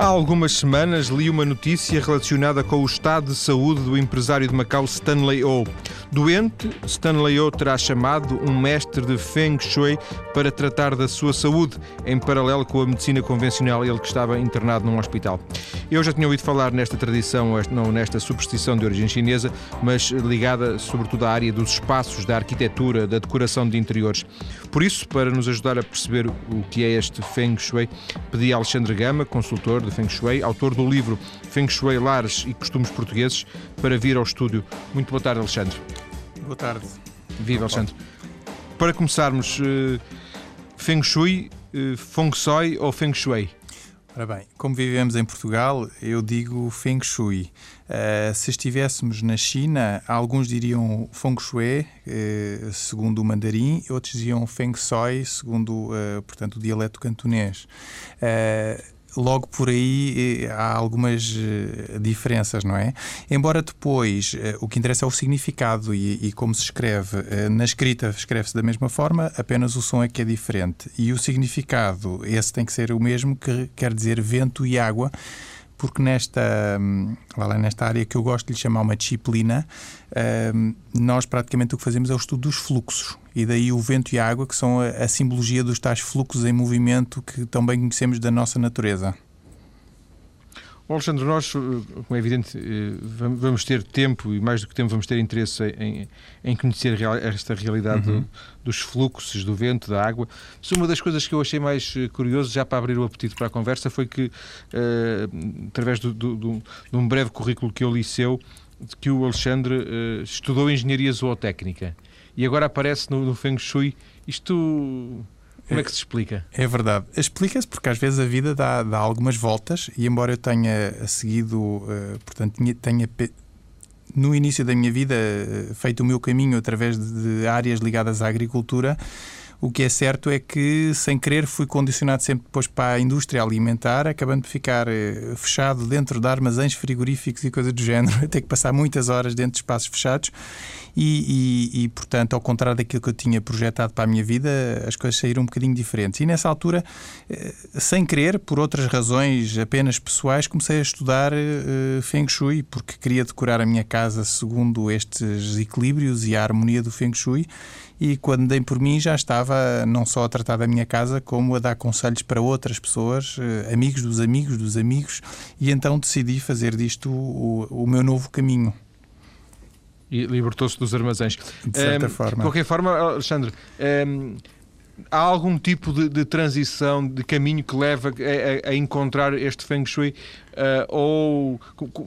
Há algumas semanas li uma notícia relacionada com o estado de saúde do empresário de Macau Stanley O. Doente, Stanley O terá chamado um mestre de Feng Shui para tratar da sua saúde, em paralelo com a medicina convencional, ele que estava internado num hospital. Eu já tinha ouvido falar nesta tradição, não nesta superstição de origem chinesa, mas ligada sobretudo à área dos espaços, da arquitetura, da decoração de interiores. Por isso, para nos ajudar a perceber o que é este Feng Shui, pedi a Alexandre Gama, consultor Feng Shui, autor do livro Feng Shui Lares e Costumes Portugueses, para vir ao estúdio. Muito boa tarde, Alexandre. Boa tarde. Viva, Alexandre. Para começarmos, uh, Feng Shui, uh, Feng Shui ou Feng Shui? Ora bem, como vivemos em Portugal, eu digo Feng Shui. Uh, se estivéssemos na China, alguns diriam Feng Shui, uh, segundo o mandarim, outros diziam Feng Shui, segundo uh, portanto, o dialeto cantonês logo por aí eh, há algumas eh, diferenças, não é? Embora depois eh, o que interessa é o significado e, e como se escreve. Na escrita escreve-se da mesma forma, apenas o som é que é diferente. E o significado, esse tem que ser o mesmo, que quer dizer vento e água porque nesta, hum, lá nesta área que eu gosto de lhe chamar uma disciplina, hum, nós praticamente o que fazemos é o estudo dos fluxos. E daí o vento e a água, que são a, a simbologia dos tais fluxos em movimento que tão bem conhecemos da nossa natureza. Alexandre, nós, eh, como é evidente, eh, vamos ter tempo e mais do que tempo vamos ter interesse em, em conhecer esta realidade uhum. do, dos fluxos do vento, da água. Mas uma das coisas que eu achei mais eh, curioso, já para abrir o apetite para a conversa, foi que, através do, do, do, de um breve currículo que eu li seu, que o Alexandre estudou Engenharia Zootécnica e agora aparece no, no Feng Shui. Isto como é que se explica? É verdade. Explica-se porque às vezes a vida dá, dá algumas voltas e embora eu tenha seguido, uh, portanto, tenha, no início da minha vida uh, feito o meu caminho através de áreas ligadas à agricultura, o que é certo é que, sem querer, fui condicionado sempre depois para a indústria alimentar, acabando de ficar eh, fechado dentro de armazéns frigoríficos e coisas do género, ter que passar muitas horas dentro de espaços fechados e, e, e, portanto, ao contrário daquilo que eu tinha projetado para a minha vida, as coisas saíram um bocadinho diferentes. E nessa altura, eh, sem querer, por outras razões apenas pessoais, comecei a estudar uh, Feng Shui, porque queria decorar a minha casa segundo estes equilíbrios e a harmonia do Feng Shui. E quando dei por mim, já estava não só a tratar da minha casa, como a dar conselhos para outras pessoas, uh, amigos dos amigos dos amigos, e então decidi fazer disto o, o meu novo caminho e libertou-se dos armazéns. De certa um, forma. De qualquer forma, Alexandre, um, há algum tipo de, de, transição, de caminho que leva a, a, a encontrar este Feng Shui ou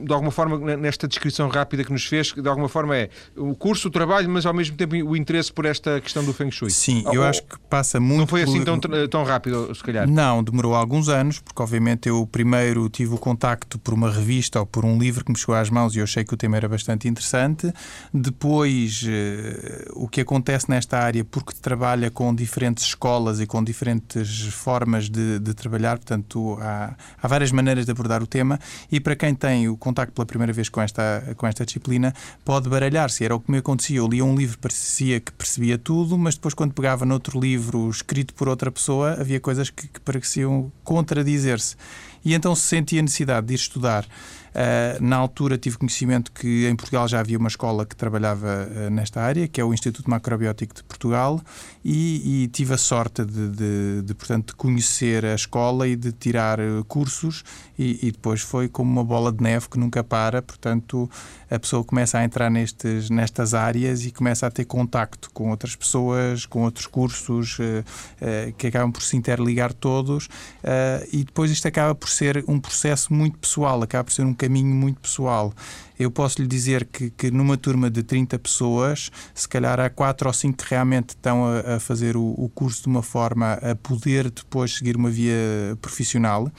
de alguma forma nesta descrição rápida que nos fez, de alguma forma é o curso, o trabalho, mas ao mesmo tempo o interesse por esta questão do Feng Shui. Sim, eu acho que passa muito. Não foi assim tão, tão rápido, se calhar? Não, demorou alguns anos, porque obviamente eu primeiro tive o contacto por uma revista ou por um livro que me chegou às mãos e eu achei que o tema era bastante interessante. Depois, uh, o que acontece nesta área, porque trabalha com diferentes escolas e com diferentes formas de, de trabalhar, portanto, há, há várias maneiras de abordar o tema e para quem tem o contacto pela primeira vez com esta, com esta disciplina pode baralhar-se. Era o que me acontecia. Eu lia um livro, parecia que percebia tudo, mas depois, quando pegava noutro livro escrito por outra pessoa, havia coisas que, que pareciam contradizer-se. E então se sentia necessidade de ir estudar Uh, na altura tive conhecimento que em Portugal já havia uma escola que trabalhava uh, nesta área, que é o Instituto Macrobiótico de Portugal, e, e tive a sorte de, de, de, portanto, de conhecer a escola e de tirar uh, cursos, e, e, depois foi como uma bola de neve que nunca para, portanto, a pessoa começa a entrar nestes, nestas áreas e começa a ter contacto com outras pessoas, com outros cursos que acabam por se interligar todos, e depois isto acaba por ser um processo muito pessoal, acaba por ser um caminho muito pessoal. Eu posso lhe dizer que, que numa turma de 30 pessoas, se calhar há 4 ou 5 que realmente estão a, a fazer o, o curso de uma forma a poder depois seguir uma via profissional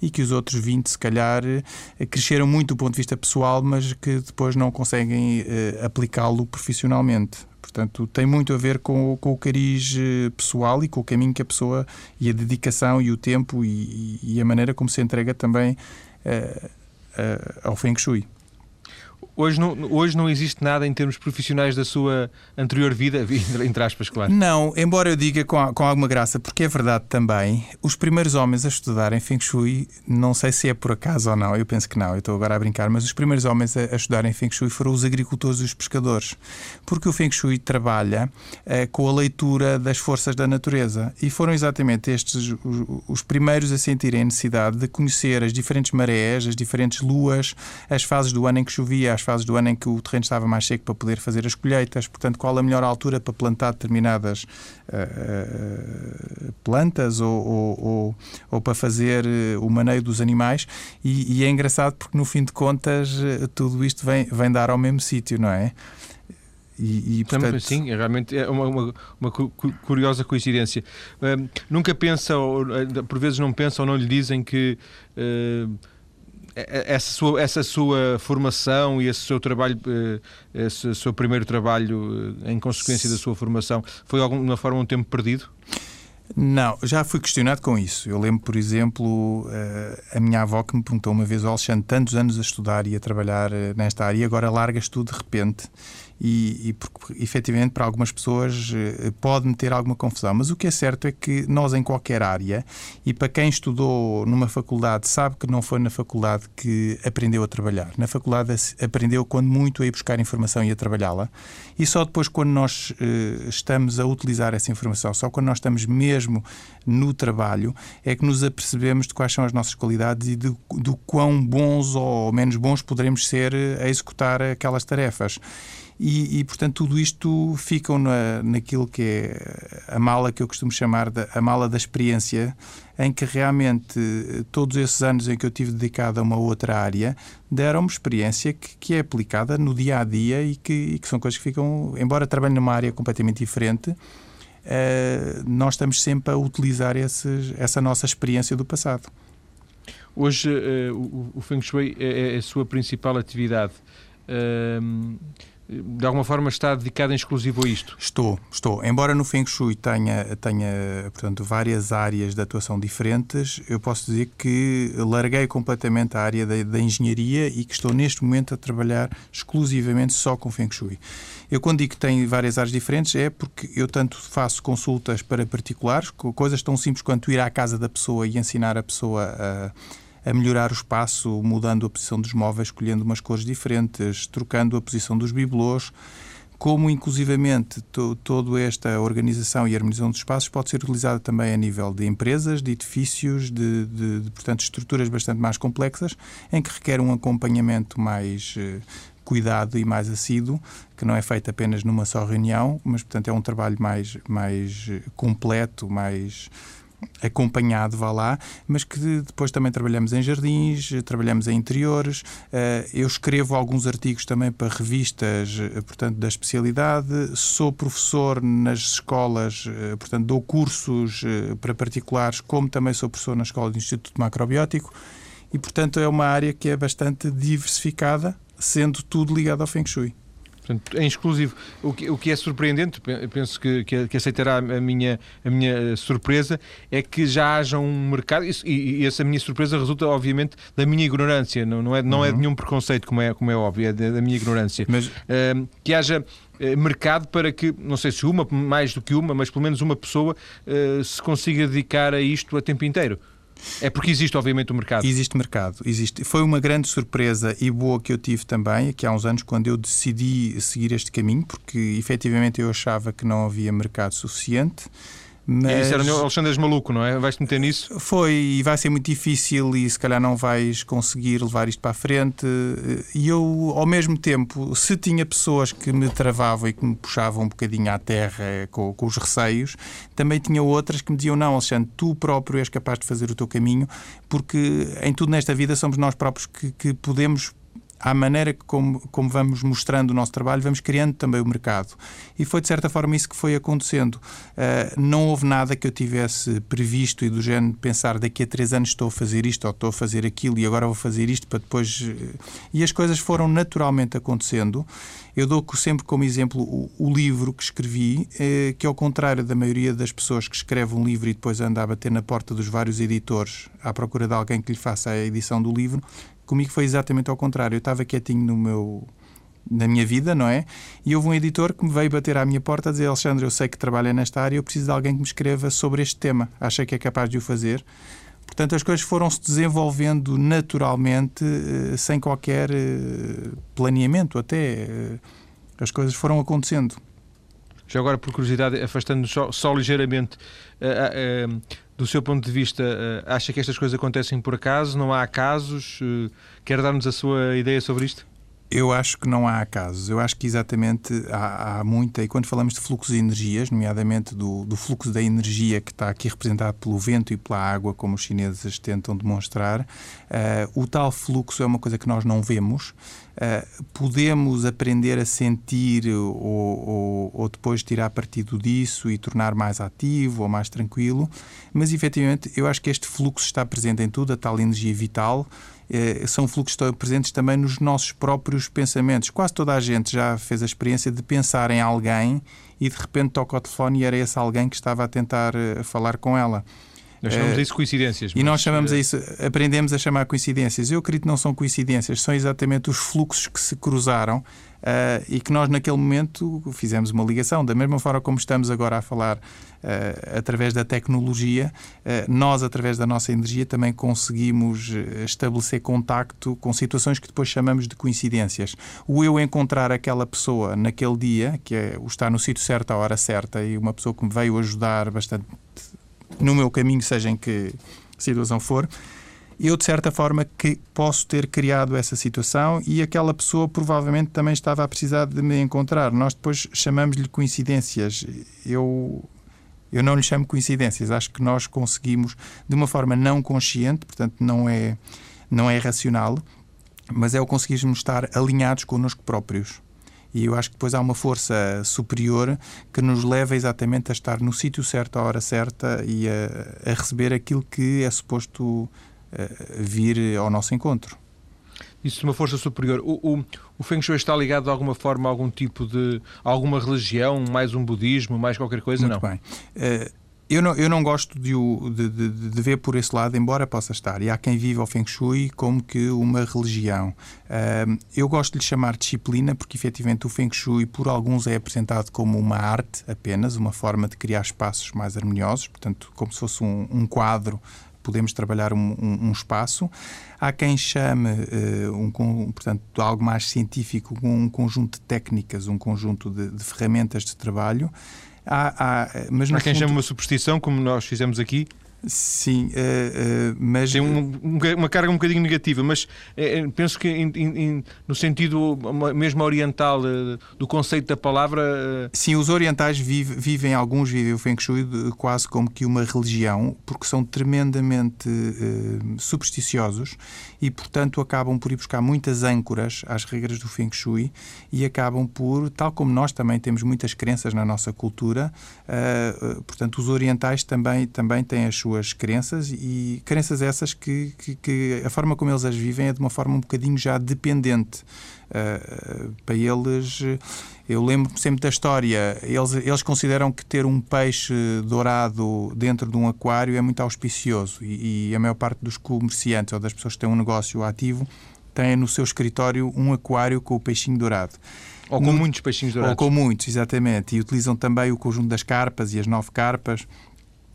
e que os outros 20, se calhar, eh, cresceram muito do ponto de vista pessoal, mas que depois não conseguem uh, aplicá-lo profissionalmente. Portanto, tem muito a ver com, com, o cariz eh, pessoal e com o caminho que a pessoa e a dedicação e o tempo e, e a maneira como se entrega também uh, ao Feng Shui. Hoje não, hoje não existe nada em termos profissionais da sua anterior vida, entre aspas, claro. Não, embora eu diga com, com alguma graça, porque é verdade também, os primeiros homens a estudarem Feng Shui, não sei se é por acaso ou não, eu penso que não, eu estou agora a brincar, mas os primeiros homens a, a estudarem Feng Shui foram os agricultores e os pescadores, porque o Feng Shui trabalha eh, com a leitura das forças da natureza e foram exatamente estes os, os primeiros a sentirem a necessidade de conhecer as diferentes marés, as diferentes luas, as fases do ano em que chovia, as fases do ano em que o terreno estava mais seco para poder fazer as colheitas, portanto, qual a melhor altura para plantar determinadas uh, plantas ou, ou, ou, ou, para fazer eh, o maneio dos animais. E, e, é engraçado porque, no fim de contas, tudo isto vem, vem dar ao mesmo sítio, não é? E, e, portanto... Sim, realmente é uma, uma, uma curiosa coincidência. Uh, nunca pensa, ou, por vezes não pensa ou não lhe dizem que uh, essa sua, essa sua formação e esse seu trabalho, eh, esse seu primeiro trabalho eh, em consequência da sua formação, foi de alguma forma um tempo perdido? Não, já fui questionado com isso. Eu lembro, por exemplo, eh, a minha avó que me perguntou uma vez, Alexandre, tantos anos a estudar e a trabalhar nesta área, agora largas tudo de repente e, e porque efetivamente para algumas pessoas eh, pode meter alguma confusão. Mas o que é certo é que nós, em qualquer área, e para quem estudou numa faculdade, sabe que não foi na faculdade que aprendeu a trabalhar. Na faculdade aprendeu, quando muito, a ir buscar informação e a trabalhá-la. E só depois, quando nós uh, estamos a utilizar essa informação, só quando nós estamos mesmo no trabalho, é que nos apercebemos de quais são as nossas qualidades e de, do quão bons ou menos bons poderemos ser a executar aquelas tarefas. E, e, portanto, tudo isto ficam na, naquilo que é a mala que eu costumo chamar de, a mala da experiência, em que realmente todos esses anos em que eu tive dedicado a uma outra área deram-me experiência que, que, é aplicada no dia a dia e que, e que, são coisas que ficam, embora trabalhe numa área completamente diferente, uh, nós estamos sempre a utilizar esses, essa nossa experiência do passado. Hoje, uh, o, o Feng Shui é, é, a sua principal atividade. Uh, de alguma forma está dedicado em exclusivo a isto? Estou, estou. Embora no Feng Shui tenha, tenha portanto, várias áreas de atuação diferentes, eu posso dizer que larguei completamente a área da, da engenharia e que estou neste momento a trabalhar exclusivamente só com Feng Shui. Eu quando digo que tem várias áreas diferentes é porque eu tanto faço consultas para particulares, coisas tão simples quanto ir à casa da pessoa e ensinar a pessoa a a melhorar o espaço, mudando a posição dos móveis, escolhendo umas cores diferentes, trocando a posição dos bibelôs, como inclusivamente to, toda esta organização e harmonização dos espaços pode ser utilizada também a nível de empresas, de edifícios, de, de, de portanto, estruturas bastante mais complexas, em que requer um acompanhamento mais eh, cuidado e mais assíduo, que não é feito apenas numa só reunião, mas, portanto, é um trabalho mais, mais eh, completo, mais acompanhado, vá lá, mas que depois também trabalhamos em jardins, trabalhamos em interiores. Eh, eu escrevo alguns artigos também para revistas, eh, portanto, da especialidade. Sou professor nas escolas, eh, portanto, dou cursos para particulares, como também sou professor na Escola do Instituto Macrobiótico. E, portanto, é uma área que é bastante diversificada, sendo tudo ligado ao Feng Shui. Portanto, em exclusivo. O que, o que é surpreendente, penso que, que, aceitará a minha, a minha surpresa, é que já haja um mercado, e, e essa minha surpresa resulta, obviamente, da minha ignorância, não, não, é, não é uhum. é de nenhum preconceito, como é, como é óbvio, é da, minha ignorância. Mas... Uh, que haja eh, mercado para que, não sei se uma, mais do que uma, mas pelo menos uma pessoa uh, se consiga dedicar a isto a tempo inteiro. É porque existe, obviamente, o mercado. Existe mercado. Existe. Foi uma grande surpresa e boa que eu tive também, aqui há uns anos, quando eu decidi seguir este caminho, porque efetivamente eu achava que não havia mercado suficiente. Mas... E disseram, Alexandre, és maluco, não é? Vais-te meter nisso? Foi, e vai ser muito difícil e se calhar não vais conseguir levar isto para a frente. E eu, ao mesmo tempo, se tinha pessoas que me travavam e que me puxavam um bocadinho à terra com, com os receios, também tinha outras que me diziam, não, Alexandre, tu próprio és capaz de fazer o teu caminho, porque em tudo nesta vida somos nós próprios que, que podemos à maneira como, como vamos mostrando o nosso trabalho, vamos criando também o mercado. E foi de certa forma isso que foi acontecendo. Uh, não houve nada que eu tivesse previsto e do género pensar daqui a três anos estou a fazer isto ou estou a fazer aquilo e agora vou fazer isto para depois. Uh, e as coisas foram naturalmente acontecendo. Eu dou sempre como exemplo o, o livro que escrevi, uh, que ao contrário da maioria das pessoas que escreve um livro e depois anda a bater na porta dos vários editores à procura de alguém que lhe faça a edição do livro, Comigo foi exatamente ao contrário. Eu estava quietinho no meu, na minha vida, não é? E houve um editor que me veio bater à minha porta a dizer: Alexandre, eu sei que trabalha nesta área, eu preciso de alguém que me escreva sobre este tema. Achei que é capaz de o fazer. Portanto, as coisas foram-se desenvolvendo naturalmente, eh, sem qualquer eh, planeamento, até. Eh, as coisas foram acontecendo. Já agora, por curiosidade, afastando só, só ligeiramente, uh, uh, do seu ponto de vista, acha que estas coisas acontecem por acaso? Não há casos? quer dar-nos a sua ideia sobre isto? Eu acho que não há casos. Eu acho que exatamente há, há muita. E quando falamos de fluxos de energias, nomeadamente do, do, fluxo da energia que está aqui representado pelo vento e pela água, como os chineses tentam demonstrar, uh, o tal fluxo é uma coisa que nós não vemos. Uh, podemos aprender a sentir ou, ou, ou, depois tirar partido disso e tornar mais ativo ou mais tranquilo, mas efetivamente eu acho que este fluxo está presente em tudo, a tal energia vital são fluxos presentes também nos nossos próprios pensamentos. Quase toda a gente já fez a experiência de pensar em alguém e de repente toca o telefone e era esse alguém que estava a tentar uh, falar com ela. Nós chamamos uh, isso coincidências. E nós chamamos a isso, aprendemos a chamar coincidências. Eu acredito que não são coincidências, são exatamente os fluxos que se cruzaram Uh, e que nós, naquele momento, fizemos uma ligação. Da mesma forma como estamos agora a falar uh, através da tecnologia, uh, nós, através da nossa energia, também conseguimos estabelecer contacto com situações que depois chamamos de coincidências. O eu encontrar aquela pessoa naquele dia, que é o estar no sítio certo à hora certa, e uma pessoa que me veio ajudar bastante no meu caminho, seja em que situação for eu, de certa forma, que posso ter criado essa situação e aquela pessoa provavelmente também estava a precisar de me encontrar. Nós depois chamamos-lhe coincidências. Eu, eu não lhe chamo coincidências. Acho que nós conseguimos, de uma forma não consciente, portanto, não é, não é racional, mas é o conseguirmos estar alinhados connosco próprios. E eu acho que depois há uma força superior que nos leva exatamente a estar no sítio certo, à hora certa e a, a receber aquilo que é suposto vir ao nosso encontro. Isso de uma força superior. O, o, o Feng Shui está ligado de alguma forma a algum tipo de. A alguma religião, mais um budismo, mais qualquer coisa? Muito não. bem. Uh, eu não, eu não gosto de, de, de, de, ver por esse lado, embora possa estar. E há quem vive o Feng Shui como que uma religião. Eu gosto de lhe chamar disciplina, porque efetivamente o Feng Shui, por alguns, é apresentado como uma arte apenas, uma forma de criar espaços mais harmoniosos, portanto, como se fosse um, um quadro podemos trabalhar um, um, um espaço. Há quem chame uh, um, portanto, algo mais científico, um conjunto de técnicas, um conjunto de, de ferramentas de trabalho. Há, há, mas há quem fundo... chame uma superstição, como nós fizemos aqui. Sim, uh, uh, mas. Tem um, uma carga um bocadinho negativa, mas uh, penso que in, in, no sentido mesmo oriental do conceito da palavra. Sim, os orientais vive, vivem, alguns vivem o Feng Shui quase como que uma religião, porque são tremendamente supersticiosos e, portanto, acabam por ir buscar muitas âncoras às regras do Feng Shui e acabam por, tal como nós também temos muitas crenças na nossa cultura, portanto, os orientais também, também têm as suas suas crenças e crenças essas que, que, que, a forma como eles as vivem é de uma forma um bocadinho já dependente. Uh, para eles, eu lembro-me sempre da história, eles, eles consideram que ter um peixe dourado dentro de um aquário é muito auspicioso e, e a maior parte dos comerciantes ou das pessoas que têm um negócio ativo têm no seu escritório um aquário com o peixinho dourado. Ou com muitos peixinhos dourados. Ou com muitos, exatamente. E utilizam também o conjunto das carpas e as nove carpas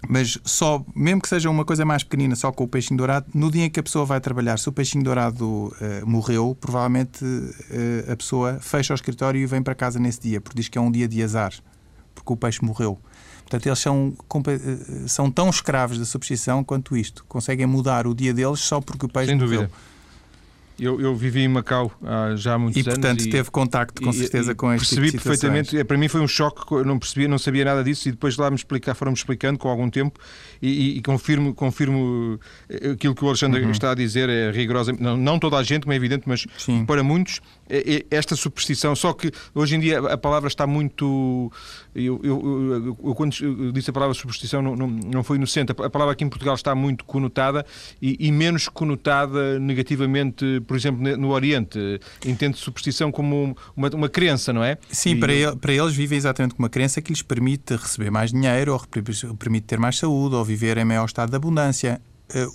mas só, mesmo que seja uma coisa mais pequenina, só com o peixinho dourado, no dia em que a pessoa vai trabalhar, se o peixinho dourado uh, morreu, provavelmente uh, a pessoa fecha o escritório e vem para casa nesse dia, porque diz que é um dia de azar, porque o peixe morreu. Portanto, eles são, eh, são tão escravos da superstição quanto isto. Conseguem mudar o dia deles só porque o peixe Sem morreu. Dúvida. Eu, eu vivi em Macau há já há muitos e, anos. Portanto, e, teve contacto com certeza e, com este Percebi tipo perfeitamente. É, para mim foi um choque, eu não percebia, não sabia nada disso e depois lá me explicar, foram-me explicando com algum tempo e, confirmo, confirmo eh, aquilo que o Alexandre uhum. está a dizer, é rigorosa. Não, não toda a gente, como é evidente, mas Sim. para muitos, esta superstição. Só que hoje em dia a palavra está muito. Eu, eu, eu, eu quando disse a palavra superstição não, não, não foi inocente. A palavra aqui em Portugal está muito conotada e, e menos conotada negativamente, por exemplo, no Oriente. Entende superstição como uma, uma crença, não é? Sim, e... para, ele, para eles vivem exatamente como uma crença que lhes permite receber mais dinheiro, ou permite ter mais saúde, ou viver em maior estado de abundância.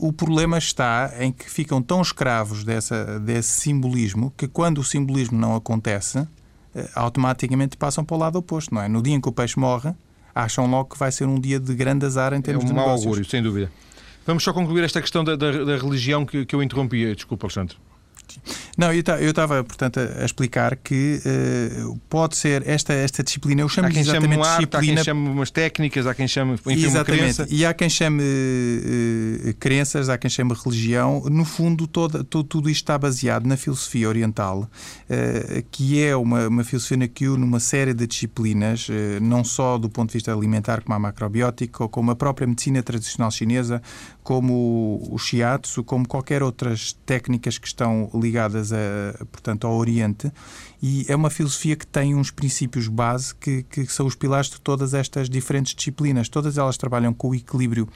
O problema está em que ficam tão escravos dessa, desse simbolismo que quando o simbolismo não acontece, automaticamente passam para o lado oposto, não é? No dia em que o peixe morre, acham logo que vai ser um dia de grande azar em termos é um de mau negócios. augúrio, sem dúvida. Vamos só concluir esta questão da, da, da religião que, que eu interrompi. Desculpa, Alexandre. Não, eu estava, portanto, a explicar que uh, pode ser esta, esta disciplina, eu chamo há quem exatamente chame um arte, disciplina. Há quem chame umas técnicas, há quem chame enfim, exatamente. crença. E há quem chame uh, crenças, há quem chame religião. No fundo, toda, todo, tudo isto está baseado na filosofia oriental, uh, que é uma, uma filosofia que une uma série de disciplinas, não só do ponto de vista alimentar, como a macrobiótica, ou como a própria medicina tradicional chinesa, como o shiatsu, como qualquer outras técnicas que estão ligadas a, portanto, ao Oriente, e é uma filosofia que tem uns princípios base que, que são os pilares de todas estas diferentes disciplinas. Todas elas trabalham com o equilíbrio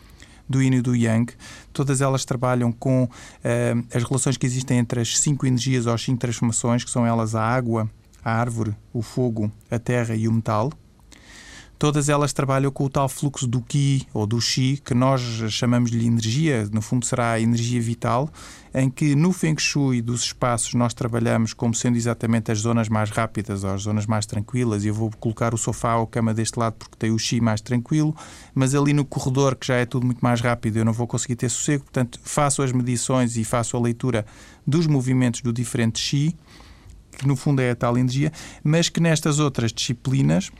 do yin e do yang. Todas elas trabalham com uh, as relações que existem entre as cinco energias ou as cinco transformações, que são elas a água, a árvore, o fogo, a terra e o metal. Todas elas trabalham com o tal fluxo do Qi ou do Xi, que nós chamamos de energia, no fundo será a energia vital, em que no Feng Shui dos espaços nós trabalhamos como sendo exatamente as zonas mais rápidas ou as zonas mais tranquilas. Eu vou colocar o sofá ou a cama deste lado porque tem o Xi mais tranquilo, mas ali no corredor, que já é tudo muito mais rápido, eu não vou conseguir ter sossego. Portanto, faço as medições e faço a leitura dos movimentos do diferente Xi, que no fundo é a tal energia, mas que nestas outras disciplinas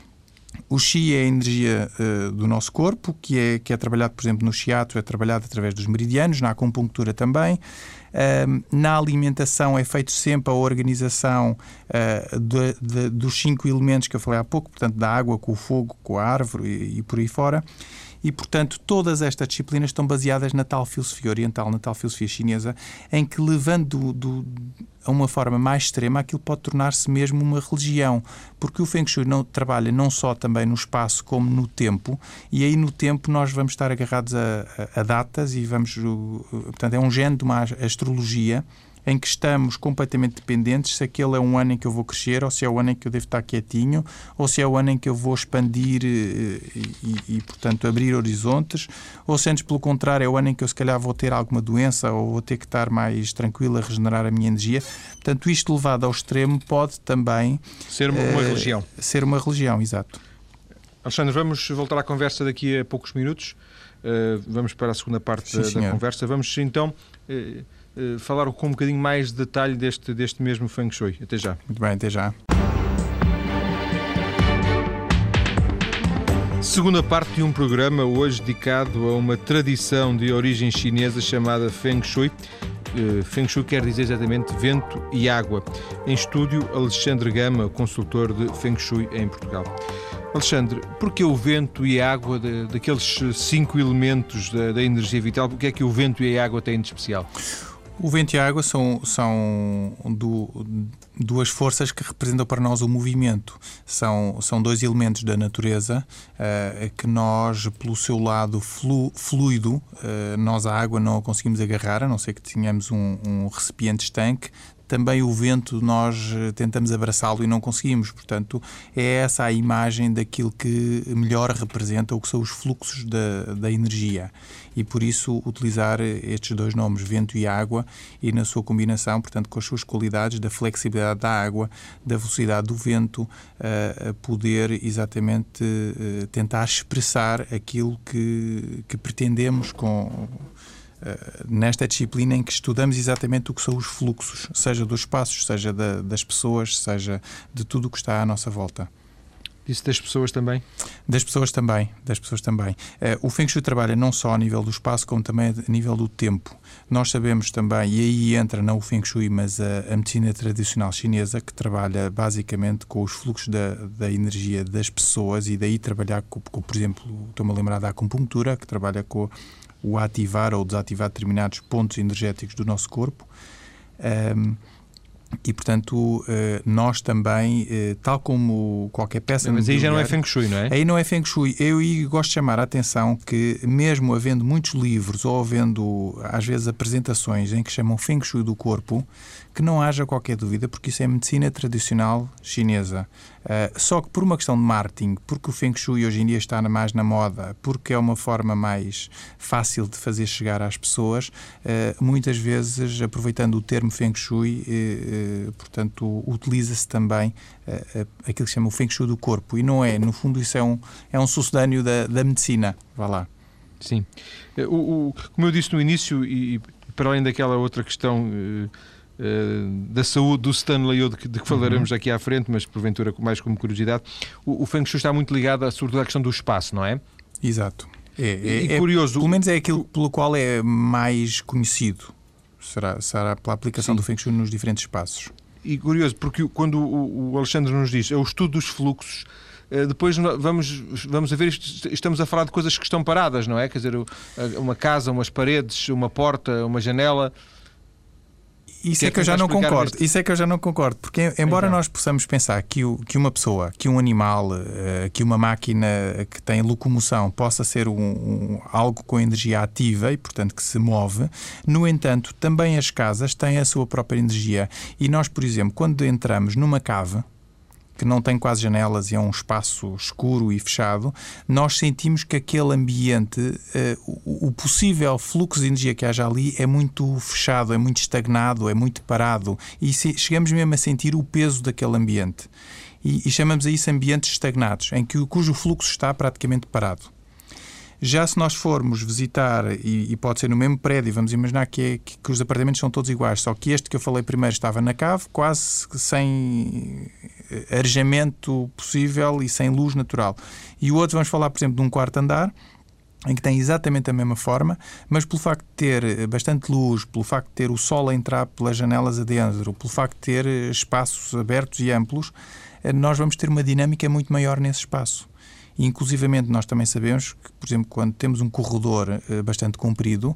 o Qi é a energia uh, do nosso corpo, que é, que é trabalhado, por exemplo, no Shiatsu, é trabalhado através dos meridianos, na acupuntura também. Uh, na alimentação é feito sempre a organização uh, de, de, dos cinco elementos que eu falei há pouco, portanto, da água com o fogo, com a árvore e, e por aí fora. E, portanto, todas estas disciplinas estão baseadas na tal filosofia oriental, na tal filosofia chinesa, em que, levando do, do, a uma forma mais extrema, aquilo pode tornar-se mesmo uma religião. Porque o Feng Shui não, trabalha não só também no espaço, como no tempo, e aí no tempo nós vamos estar agarrados a, a, a datas e vamos. Portanto, é um género de uma astrologia em que estamos completamente dependentes se aquele é um ano em que eu vou crescer, ou se é o ano em que eu devo estar quietinho, ou se é o ano em que eu vou expandir eh, e, e, portanto, abrir horizontes, ou se antes, pelo contrário, é o ano em que eu se calhar vou ter alguma doença ou vou ter que estar mais tranquilo a regenerar a minha energia. Portanto, isto levado ao extremo pode também ser uma, uma religião. Ser uma religião, exato. Alexandre, vamos voltar à conversa daqui a poucos minutos. Uh, vamos para a segunda parte Sim, da, da, conversa. Vamos então uh, uh, falar com um bocadinho mais de detalhe deste, deste mesmo Feng Shui. Até já. Muito bem, até já. Segunda parte de um programa hoje dedicado a uma tradição de origem chinesa chamada Feng Shui. Feng Shui quer dizer exatamente vento e água. Em estúdio, Alexandre Gama, consultor de Feng Shui em Portugal. Alexandre, porquê o vento e a água, de, daqueles cinco elementos da, da energia vital, o que é que o vento e a água têm de especial? O vento e a água são, são do, duas forças que representam para nós o movimento. São, são dois elementos da natureza uh, que nós, pelo seu lado flu, fluido, uh, nós a água não a conseguimos agarrar, a não ser que tenhamos um, um recipiente estanque, também o vento nós eh, tentamos abraçá-lo e não conseguimos. Portanto, é essa a imagem daquilo que melhor representa o que são os fluxos da, da energia. E por isso utilizar estes dois nomes, vento e água, e na sua combinação, portanto, com as suas qualidades da flexibilidade da água, da velocidade do vento, a poder exatamente eh, tentar expressar aquilo que, que pretendemos com eh, nesta disciplina em que estudamos exatamente o que são os fluxos, seja dos espaços, seja da, das pessoas, seja de tudo o que está à nossa volta. Disse das pessoas também? Das pessoas também, das pessoas também. Uh, o Feng Shui trabalha não só a nível do espaço, como também a nível do tempo. Nós sabemos também, e aí entra não o Feng Shui, mas a, a medicina tradicional chinesa, que trabalha basicamente com os fluxos da, da energia das pessoas e daí trabalhar com, com por exemplo, estou-me a lembrar da acupuntura, que trabalha com o ativar ou desativar determinados pontos energéticos do nosso corpo. Um, e, portanto, eh, nós também, eh, tal como qualquer peça. Mas aí já não é Feng Shui, não é? Aí não é Feng Shui. Eu gosto de chamar a atenção que, mesmo havendo muitos livros ou havendo, às vezes, apresentações em que chamam Feng Shui do corpo, que não haja qualquer dúvida, porque isso é medicina tradicional chinesa. Uh, só que por uma questão de marketing, porque o Feng Shui hoje em dia está mais na moda, porque é uma forma mais fácil de fazer chegar às pessoas, uh, muitas vezes, aproveitando o termo Feng Shui, uh, portanto, utiliza-se também aquilo que se chama o Feng Shui do corpo. E não é, no fundo, isso é um, é um sucedâneo da, da medicina. Vá lá. Sim. O, o, como eu disse no início, e, e para além daquela outra questão eh, da saúde do Stanley de que, de que falaremos uhum. aqui à frente, mas porventura mais como curiosidade, o, o Feng Shui está muito ligado, sobretudo, à questão do espaço, não é? Exato. É, é, é, curioso. Pelo menos é aquilo pelo qual é mais conhecido. Será, será pela aplicação Sim. do Feng Shui nos diferentes espaços. E curioso, porque quando o Alexandre nos diz é o estudo dos fluxos, eh, depois vamos, vamos a ver, estamos a falar de coisas que estão paradas, não é? Quer dizer, uma casa, umas paredes, uma porta, uma janela. Isso que é, é que eu já não concordo. Isso é que eu já não concordo, porque embora então. nós possamos pensar que, o, que uma pessoa, que um animal, uh, que uma máquina que tem locomoção possa ser um, um, algo com energia ativa e, portanto, que se move, no entanto, também as casas têm a sua própria energia. E nós, por exemplo, quando entramos numa cave, que não tem quase janelas e é um espaço escuro e fechado, nós sentimos que aquele ambiente, uh, o, possível fluxo de energia que haja ali é muito fechado, é muito estagnado, é muito parado e se, chegamos mesmo a sentir o peso daquele ambiente. E, e chamamos a isso ambientes estagnados, em que cujo fluxo está praticamente parado. Já se nós formos visitar, e, e, pode ser no mesmo prédio, vamos imaginar que, é, que, que, os apartamentos são todos iguais, só que este que eu falei primeiro estava na cave, quase sem arejamento possível e sem luz natural. E o outro, vamos falar, por exemplo, de um quarto andar, em que tem exatamente a mesma forma, mas pelo facto de ter eh, bastante luz, pelo facto de ter o sol a entrar pelas janelas adentro, pelo facto de ter eh, espaços abertos e amplos, nós vamos ter uma dinâmica muito maior nesse espaço. E, inclusivamente, nós também sabemos que, por exemplo, quando temos um corredor bastante comprido,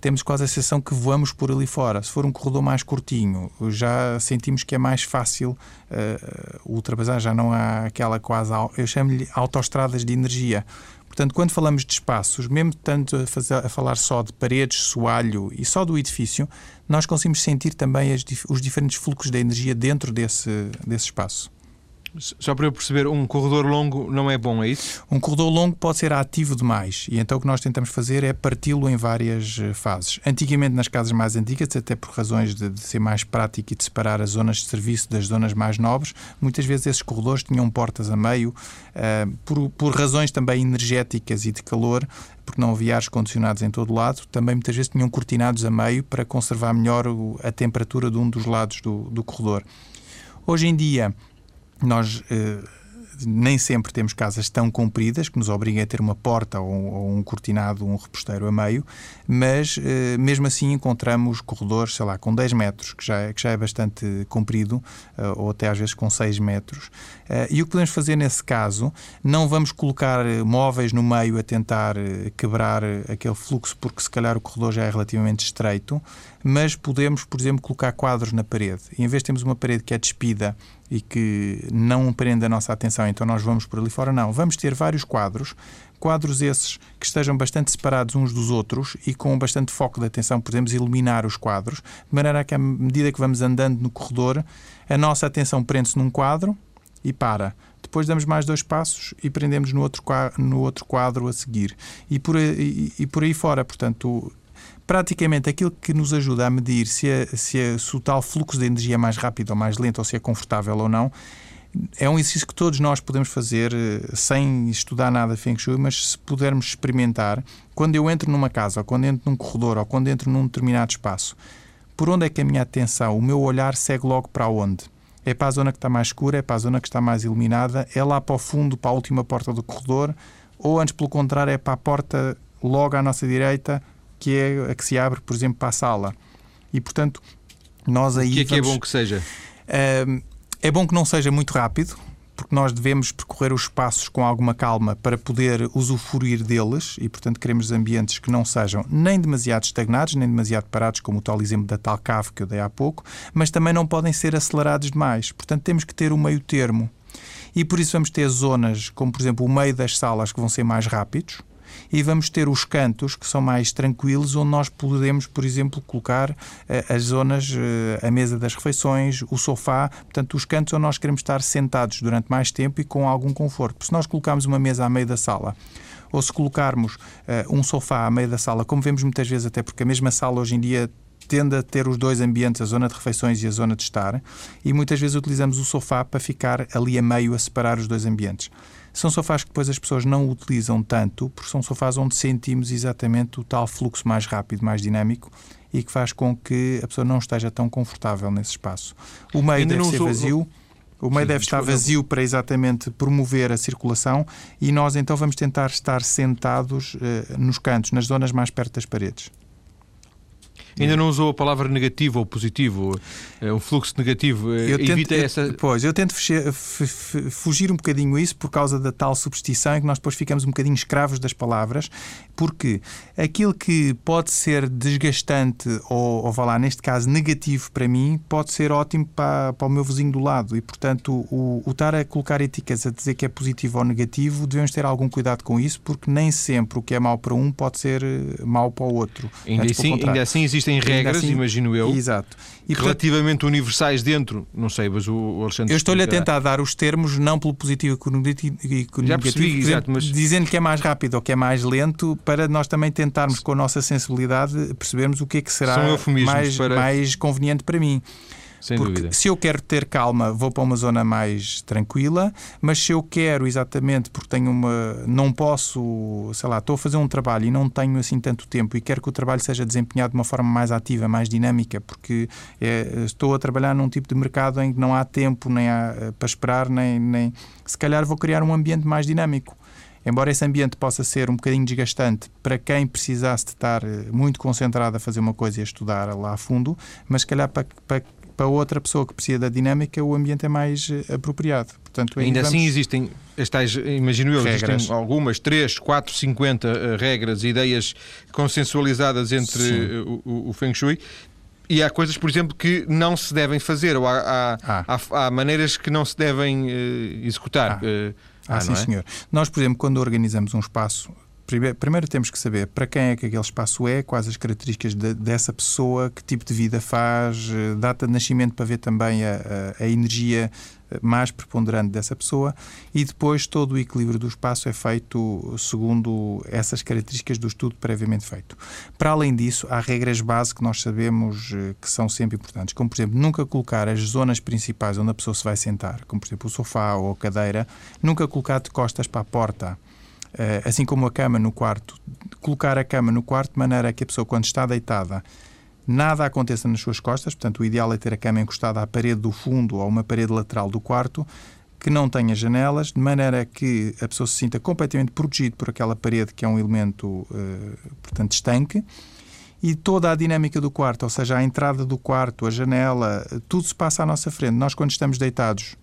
temos quase a sensação que voamos por ali fora. Se for um corredor mais curtinho, já sentimos que é mais fácil uh, ultrapassar, já não há aquela quase, eu chamo-lhe autoestradas de energia. Portanto, quando falamos de espaços, mesmo tanto a, fazer, a, falar só de paredes, soalho e só do edifício, nós conseguimos sentir também as, os diferentes fluxos de energia dentro desse, desse espaço. Só para eu perceber, um corredor longo não é bom, é isso? Um corredor longo pode ser ativo demais e então o que nós tentamos fazer é parti-lo em várias eh, fases. Antigamente, nas casas mais antigas, até por razões de, de, ser mais prático e de separar as zonas de serviço das zonas mais nobres, muitas vezes esses corredores tinham portas a meio, uh, por, por razões também energéticas e de calor, porque não havia ares condicionados em todo lado, também muitas vezes tinham cortinados a meio para conservar melhor a temperatura de um dos lados do, do corredor. Hoje em dia, nós eh, nem sempre temos casas tão compridas que nos obriguem a ter uma porta ou, ou um cortinado, um reposteiro a meio, mas eh, mesmo assim encontramos corredores, sei lá, com 10 metros, que já, é, que já é bastante comprido, eh, ou até às vezes com 6 metros. Eh, e o que podemos fazer nesse caso, não vamos colocar móveis no meio a tentar quebrar aquele fluxo, porque se calhar o corredor já é relativamente estreito, mas podemos, por exemplo, colocar quadros na parede. E em vez de termos uma parede que é despida e que não prende a nossa atenção, então nós vamos por ali fora, não. Vamos ter vários quadros, quadros esses que estejam bastante separados uns dos outros e com bastante foco de atenção, podemos iluminar os quadros, de maneira que, à medida que vamos andando no corredor, a nossa atenção prende-se num quadro e para. Depois damos mais dois passos e prendemos no outro, no outro quadro a seguir. E por aí, e por aí fora, portanto, praticamente aquilo que nos ajuda a medir se, a, se, a, se o tal fluxo de energia é mais rápido ou mais lento, ou se é confortável ou não, é um exercício que todos nós podemos fazer eh, sem estudar nada Feng Shui, mas se pudermos experimentar, quando eu entro numa casa, ou quando entro num corredor, ou quando entro num determinado espaço, por onde é que a minha atenção, o meu olhar segue logo para onde? É para a zona que está mais escura, é para a zona que está mais iluminada, é lá para o fundo, para a última porta do corredor, ou antes, pelo contrário, é para a porta logo à nossa direita, que é a que se abre, por exemplo, para a sala. E, portanto, nós aí. O que é vamos... que é bom que seja? Uh, é bom que não seja muito rápido, porque nós devemos percorrer os espaços com alguma calma para poder usufruir deles e, portanto, queremos ambientes que não sejam nem demasiado estagnados, nem demasiado parados, como o tal exemplo da tal cave que eu dei há pouco, mas também não podem ser acelerados demais. Portanto, temos que ter o um meio termo. E por isso vamos ter zonas, como por exemplo o meio das salas, que vão ser mais rápidos, e vamos ter os cantos que são mais tranquilos, onde nós podemos, por exemplo, colocar eh, as zonas, eh, a mesa das refeições, o sofá, portanto, os cantos onde nós queremos estar sentados durante mais tempo e com algum conforto. Se nós colocarmos uma mesa à meio da sala, ou se colocarmos uh, um sofá à meio da sala, como vemos muitas vezes, até porque a mesma sala hoje em dia tende a ter os dois ambientes, a zona de refeições e a zona de estar, e muitas vezes utilizamos o sofá para ficar ali a meio a separar os dois ambientes. São sofás que depois as pessoas não utilizam tanto, porque são sofás onde sentimos exatamente o tal fluxo mais rápido, mais dinâmico e que faz com que a pessoa não esteja tão confortável nesse espaço. O meio Ainda deve ser vazio. O meio Sim, deve estar vazio para exatamente promover a circulação e nós então vamos tentar estar sentados eh, nos cantos, nas zonas mais perto das paredes. Ainda não usou a palavra negativo ou positivo, é um fluxo negativo. Eh, eu evita tento, essa. Pois, eu tento fugir um bocadinho isso por causa da tal superstição em que nós depois ficamos um bocadinho escravos das palavras, porque aquilo que pode ser desgastante ou, ou vá lá, neste caso, negativo para mim, pode ser ótimo para, para o meu vizinho do lado. E, portanto, o, o estar a colocar etiquetas a dizer que é positivo ou negativo, devemos ter algum cuidado com isso, porque nem sempre o que é mau para um pode ser eh, mau para o outro. Ainda, assim, ainda assim existe existem regras, assim, imagino eu, exato. E, relativamente portanto, universais dentro, não sei, mas o Alexandre... Eu estou-lhe a tentar dar os termos, não pelo positivo e negativo, Já percebi, exato, mas... dizendo que é mais rápido ou que é mais lento, para nós também tentarmos, com a nossa sensibilidade, percebermos o que é que será mais, para... mais conveniente para mim. Sem Porque dúvida. se eu quero ter calma, vou para uma zona mais tranquila, mas se eu quero exatamente porque tenho uma. não posso, sei lá, estou a fazer um trabalho e não tenho assim tanto tempo e quero que o trabalho seja desempenhado de uma forma mais ativa, mais dinâmica, porque é, estou a trabalhar num tipo de mercado em que não há tempo nem há, eh, para esperar, nem, nem. Se calhar vou criar um ambiente mais dinâmico. Embora esse ambiente possa ser um bocadinho desgastante para quem precisasse de estar eh, muito concentrado a fazer uma coisa e a estudar lá a fundo, mas se calhar para, para para outra pessoa que precisa da dinâmica, o ambiente é mais eh, apropriado. Portanto, Ainda assim existem, estas, imagino eu, regras. existem algumas, 3, 4, 50 uh, regras, ideias consensualizadas entre uh, o, o Feng Shui. E há coisas, por exemplo, que não se devem fazer, ou há, há, ah. há, há maneiras que não se devem uh, executar. Ah, ah sim, é? senhor. Nós, por exemplo, quando organizamos um espaço, primeiro temos que saber para quem é que aquele espaço é, quais as características de, dessa pessoa, que tipo de vida faz, eh, data de nascimento para ver também a, a, a, energia eh, mais preponderante dessa pessoa e depois todo o equilíbrio do espaço é feito segundo essas características do estudo previamente feito. Para além disso, há regras base que nós sabemos eh, que são sempre importantes, como por exemplo, nunca colocar as zonas principais onde a pessoa se vai sentar, como por exemplo o sofá ou a cadeira, nunca colocar de costas para a porta assim como a cama no quarto, colocar a cama no quarto de maneira que a pessoa, quando está deitada, nada aconteça nas suas costas. Portanto, o ideal é ter a cama encostada à parede do fundo ou uma parede lateral do quarto, que não tenha janelas, de maneira que a pessoa se sinta completamente protegida por aquela parede que é um elemento, eh, portanto, estanque. E toda a dinâmica do quarto, ou seja, a entrada do quarto, a janela, tudo se passa à nossa frente. Nós, quando estamos deitados,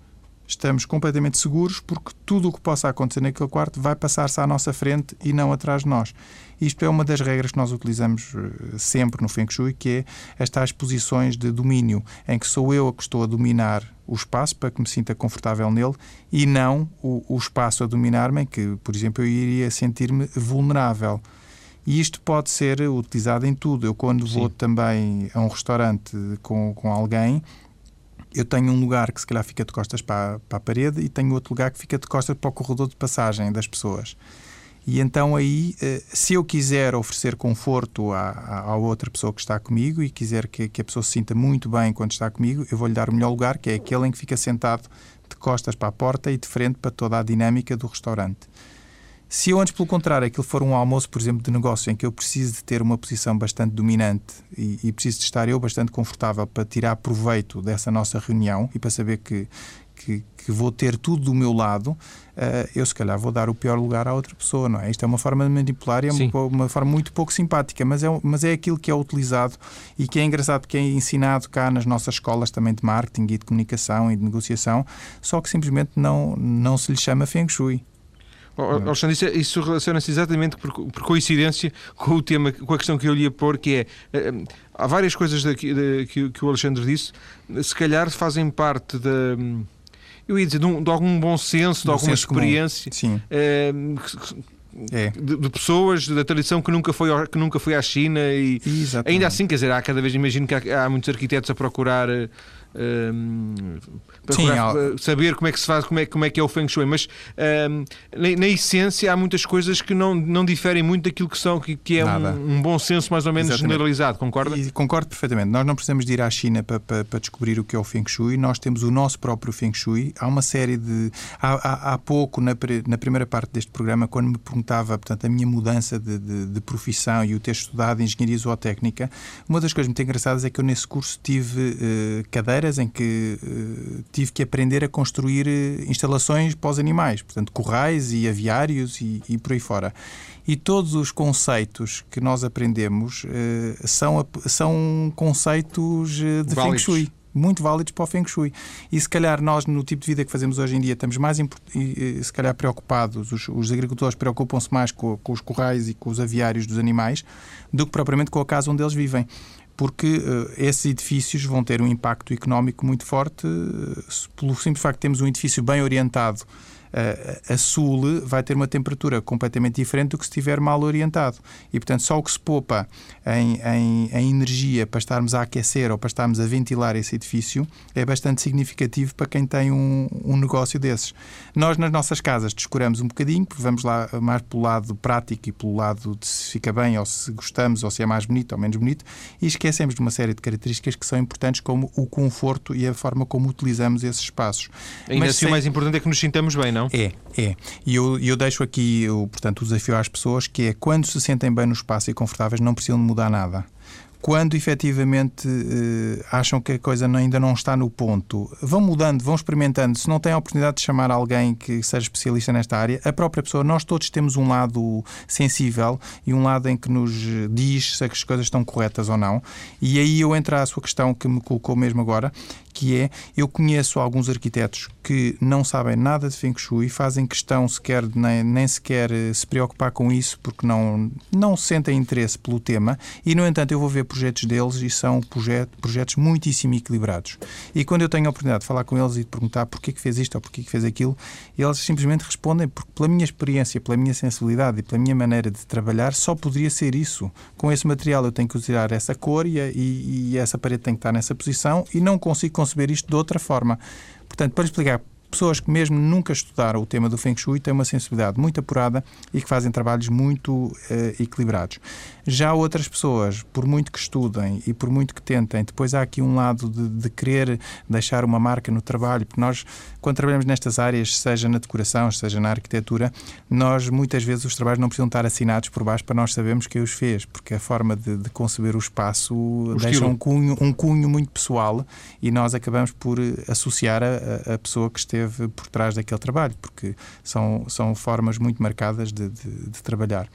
estamos completamente seguros porque tudo o que possa acontecer naquele quarto vai passar-se à nossa frente e não atrás de nós. Isto é uma das regras que nós utilizamos eh, sempre no Feng Shui, que é estas posições de domínio, em que sou eu a que estou a dominar o espaço para que me sinta confortável nele e não o, o espaço a dominar-me, em que, por exemplo, eu iria sentir-me vulnerável. E isto pode ser utilizado em tudo. Eu, quando Sim. vou também a um restaurante com, com alguém, eu tenho um lugar que se calhar fica de costas para, para a parede e tenho outro lugar que fica de costas para o corredor de passagem das pessoas. E então aí, eh, se eu quiser oferecer conforto à, à outra pessoa que está comigo e quiser que, que, a pessoa se sinta muito bem quando está comigo, eu vou-lhe dar o melhor lugar, que é aquele em que fica sentado de costas para a porta e de frente para toda a dinâmica do restaurante. Se eu antes, pelo contrário, aquilo for um almoço, por exemplo, de negócio, em que eu preciso de ter uma posição bastante dominante e, e preciso de estar eu bastante confortável para tirar proveito dessa nossa reunião e para saber que, que, que, vou ter tudo do meu lado, uh, eu se calhar vou dar o pior lugar à outra pessoa, não é? Isto é uma forma de manipular e é uma, uma, forma muito pouco simpática, mas é, mas é aquilo que é utilizado e que é engraçado que é ensinado cá nas nossas escolas também de marketing e de comunicação e de negociação, só que simplesmente não, não se lhe chama Feng Shui. Alexandre, isso, isso relaciona-se exatamente por, por, coincidência com o tema, com a questão que eu lhe ia pôr, que é. Eh, eh, há várias coisas daqui, de, que, que, o Alexandre disse, se calhar fazem parte da. Eu ia dizer, de, um, de algum bom senso, de alguma experiência. Sim. Eh, é. de, de, pessoas da tradição que nunca foi, que nunca foi à China e Exatamente. ainda assim, quer dizer, há cada vez, imagino que há, há muitos arquitetos a procurar Sim, saber como é que se faz, como é, como é que é o Feng Shui, mas na, na, essência há muitas coisas que não, não diferem muito daquilo que são, que, que é um, um, bom senso mais ou menos Exatamente. generalizado, concorda? E concordo perfeitamente. Nós não precisamos de ir à China para, para, para, descobrir o que é o Feng Shui, nós temos o nosso próprio Feng Shui. Há uma série de. Há, há, há pouco, na, na primeira parte deste programa, quando me perguntava portanto, a minha mudança de, de, de profissão e o ter estudado engenharia zootécnica, uma das coisas muito engraçadas é que eu nesse curso tive uh, em que uh, tive que aprender a construir eh, instalações para os animais, portanto, corrais e aviários e, e por aí fora. E todos os conceitos que nós aprendemos uh, são, são conceitos de Válidos. Feng Shui muito válidos para o Feng Shui. E se calhar nós, no tipo de vida que fazemos hoje em dia, estamos mais, se calhar, preocupados, os, os agricultores preocupam-se mais com, com, os corrais e com os aviários dos animais do que propriamente com a casa onde eles vivem porque uh, esses edifícios vão ter um impacto económico muito forte uh, pelo simples facto de termos um edifício bem orientado a sul vai ter uma temperatura completamente diferente do que se estiver mal orientado. E, portanto, só o que se poupa em, em, em, energia para estarmos a aquecer ou para estarmos a ventilar esse edifício é bastante significativo para quem tem um, um negócio desses. Nós, nas nossas casas, descuramos um bocadinho, vamos lá mais pelo lado prático e pelo lado de se fica bem ou se gostamos ou se é mais bonito ou menos bonito e esquecemos de uma série de características que são importantes, como o conforto e a forma como utilizamos esses espaços. Ainda Mas assim, sem... o mais importante é que nos sintamos bem, não? Não? É, é. E eu, eu deixo aqui, portanto, o desafio às pessoas que é quando se sentem bem no espaço e confortáveis, não precisam de mudar nada quando efetivamente eh, acham que a coisa ainda não está no ponto, vão mudando, vão experimentando. Se não têm a oportunidade de chamar alguém que seja especialista nesta área, a própria pessoa, nós todos temos um lado sensível e um lado em que nos diz se as coisas estão corretas ou não. E aí eu entro à sua questão que me colocou mesmo agora, que é, eu conheço alguns arquitetos que não sabem nada de Feng Shui, fazem questão sequer nem, nem sequer eh, se preocupar com isso porque não, não sentem interesse pelo tema e, no entanto, eu vou ver projetos deles e são projeto, projetos muitíssimo equilibrados. E quando eu tenho a oportunidade de falar com eles e de perguntar porquê que fez isto ou porquê que fez aquilo, eles simplesmente respondem porque, pela minha experiência, pela minha sensibilidade e pela minha maneira de trabalhar, só poderia ser isso. Com esse material eu tenho que usar essa cor e, e, e essa parede tem que estar nessa posição e não consigo conceber isto de outra forma. Portanto, para explicar pessoas que mesmo nunca estudaram o tema do Feng Shui têm uma sensibilidade muito apurada e que fazem trabalhos muito uh, equilibrados. Já outras pessoas, por muito que estudem e por muito que tentem, depois há aqui um lado de, de querer deixar uma marca no trabalho, porque nós, quando trabalhamos nestas áreas, seja na decoração, seja na arquitetura, nós muitas vezes os trabalhos não precisam estar assinados por baixo para nós sabermos quem os fez, porque a forma de, de conceber o espaço o deixa um cunho, um cunho muito pessoal e nós acabamos por associar a, a pessoa que esteve esteve por trás daquele trabalho, porque são, são formas muito marcadas de, de, de trabalhar.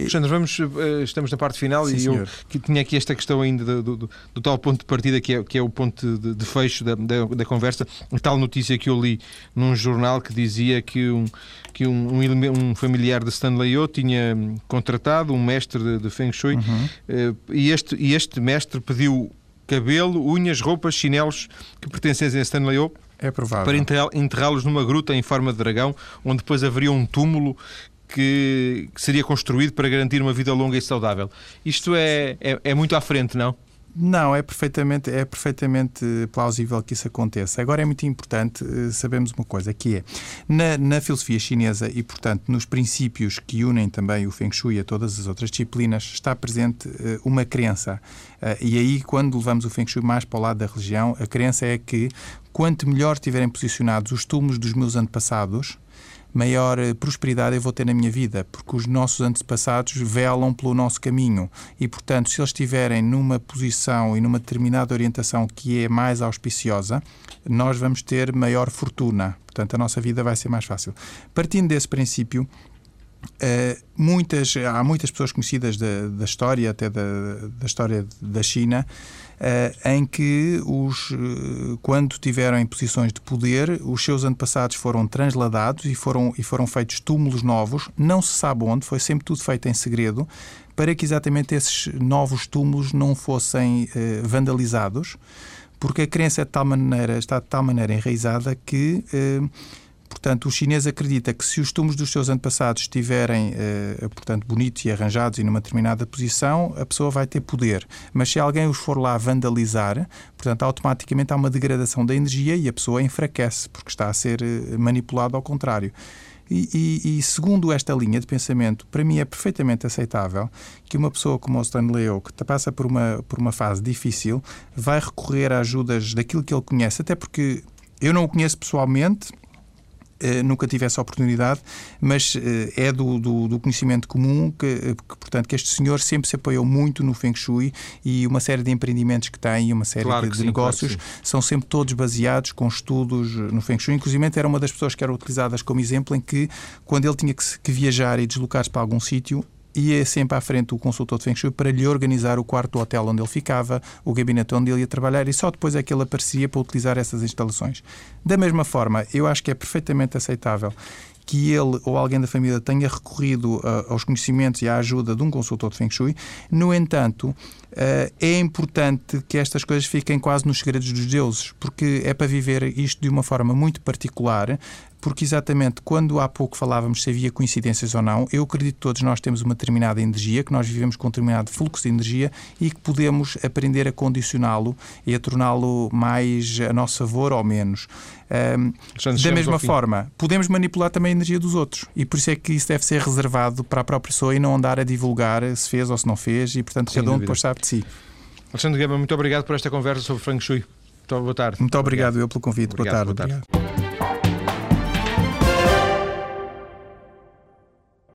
Alexandre, vamos, eh, estamos na parte final Sim, e senhor. eu que tinha aqui esta questão ainda do, do, do, tal ponto de partida que é, que é o ponto de, de fecho da, da, da, conversa, a tal notícia que eu li num jornal que dizia que um, que um, um, um familiar de Stanley O tinha contratado um mestre de, de Feng Shui uhum. Eh, e, este, e este mestre pediu cabelo, unhas, roupas, chinelos que pertencessem a Stanley O é provável. Para enterrá-los numa gruta em forma de dragão, onde depois haveria um túmulo que, que seria construído para garantir uma vida longa e saudável. Isto é, é, é muito à frente, não? Não, é perfeitamente, é perfeitamente plausível que isso aconteça. Agora é muito importante uh, sabermos uma coisa, que é, na, na, filosofia chinesa e, portanto, nos princípios que unem também o Feng Shui a todas as outras disciplinas, está presente uh, uma crença. Uh, e aí, quando levamos o Feng Shui mais para o lado da religião, a crença é que quanto melhor estiverem posicionados os túmulos dos meus antepassados, maior eh, prosperidade eu vou ter na minha vida, porque os nossos antepassados velam pelo nosso caminho e, portanto, se eles estiverem numa posição e numa determinada orientação que é mais auspiciosa, nós vamos ter maior fortuna. Portanto, a nossa vida vai ser mais fácil. Partindo desse princípio, Uh, muitas, há muitas pessoas conhecidas da, da história, até da, da história da China, uh, em que os, uh, quando tiveram em posições de poder, os seus antepassados foram transladados e foram, e foram feitos túmulos novos, não se sabe onde, foi sempre tudo feito em segredo, para que exatamente esses novos túmulos não fossem vandalizados, porque a crença é de tal maneira, está de tal maneira enraizada que Portanto, o chinês acredita que se os túmulos dos seus antepassados estiverem, eh, portanto, bonitos e arranjados e numa determinada posição, a pessoa vai ter poder. Mas se alguém os for lá vandalizar, portanto, automaticamente há uma degradação da energia e a pessoa enfraquece, porque está a ser eh, manipulado ao contrário. E, e, e, segundo esta linha de pensamento, para mim é perfeitamente aceitável que uma pessoa como o Stanley Oak, que passa por uma, por uma fase difícil, vai recorrer a ajudas daquilo que ele conhece, até porque eu não o conheço pessoalmente, nunca tive essa oportunidade, mas uh, é do, do, do, conhecimento comum que, uh, que, portanto, que este senhor sempre se apoiou muito no Feng Shui e uma série de empreendimentos que tem, uma série claro de, sim, negócios, claro são sempre todos baseados com estudos no Feng Shui. Inclusive, era uma das pessoas que eram utilizadas como exemplo em que, quando ele tinha que, que viajar e deslocar-se para algum sítio, ia sempre à frente o consultor de Feng Shui para lhe organizar o quarto do hotel onde ele ficava, o gabinete onde ele ia trabalhar e só depois é que ele aparecia para utilizar essas instalações. Da mesma forma, eu acho que é perfeitamente aceitável que ele ou alguém da família tenha recorrido uh, aos conhecimentos e à ajuda de um consultor de Feng Shui. No entanto, é importante que estas coisas fiquem quase nos segredos dos deuses, porque é para viver isto de uma forma muito particular, porque exatamente quando há pouco falávamos se havia coincidências ou não, eu acredito que todos nós temos uma determinada energia, que nós vivemos com um determinado fluxo de energia e que podemos aprender a condicioná-lo e a torná-lo mais a nosso favor ou menos. Um, da mesma forma, podemos manipular também a energia dos outros e por isso é que isso deve ser reservado para a própria pessoa e não andar a divulgar se fez ou se não fez e portanto Sem cada um depois sabe de si. Alexandre Guema, muito obrigado por esta conversa sobre Feng Shui. Muito boa tarde. Muito obrigado, obrigado. eu pelo convite. Obrigado, boa tarde. Boa tarde.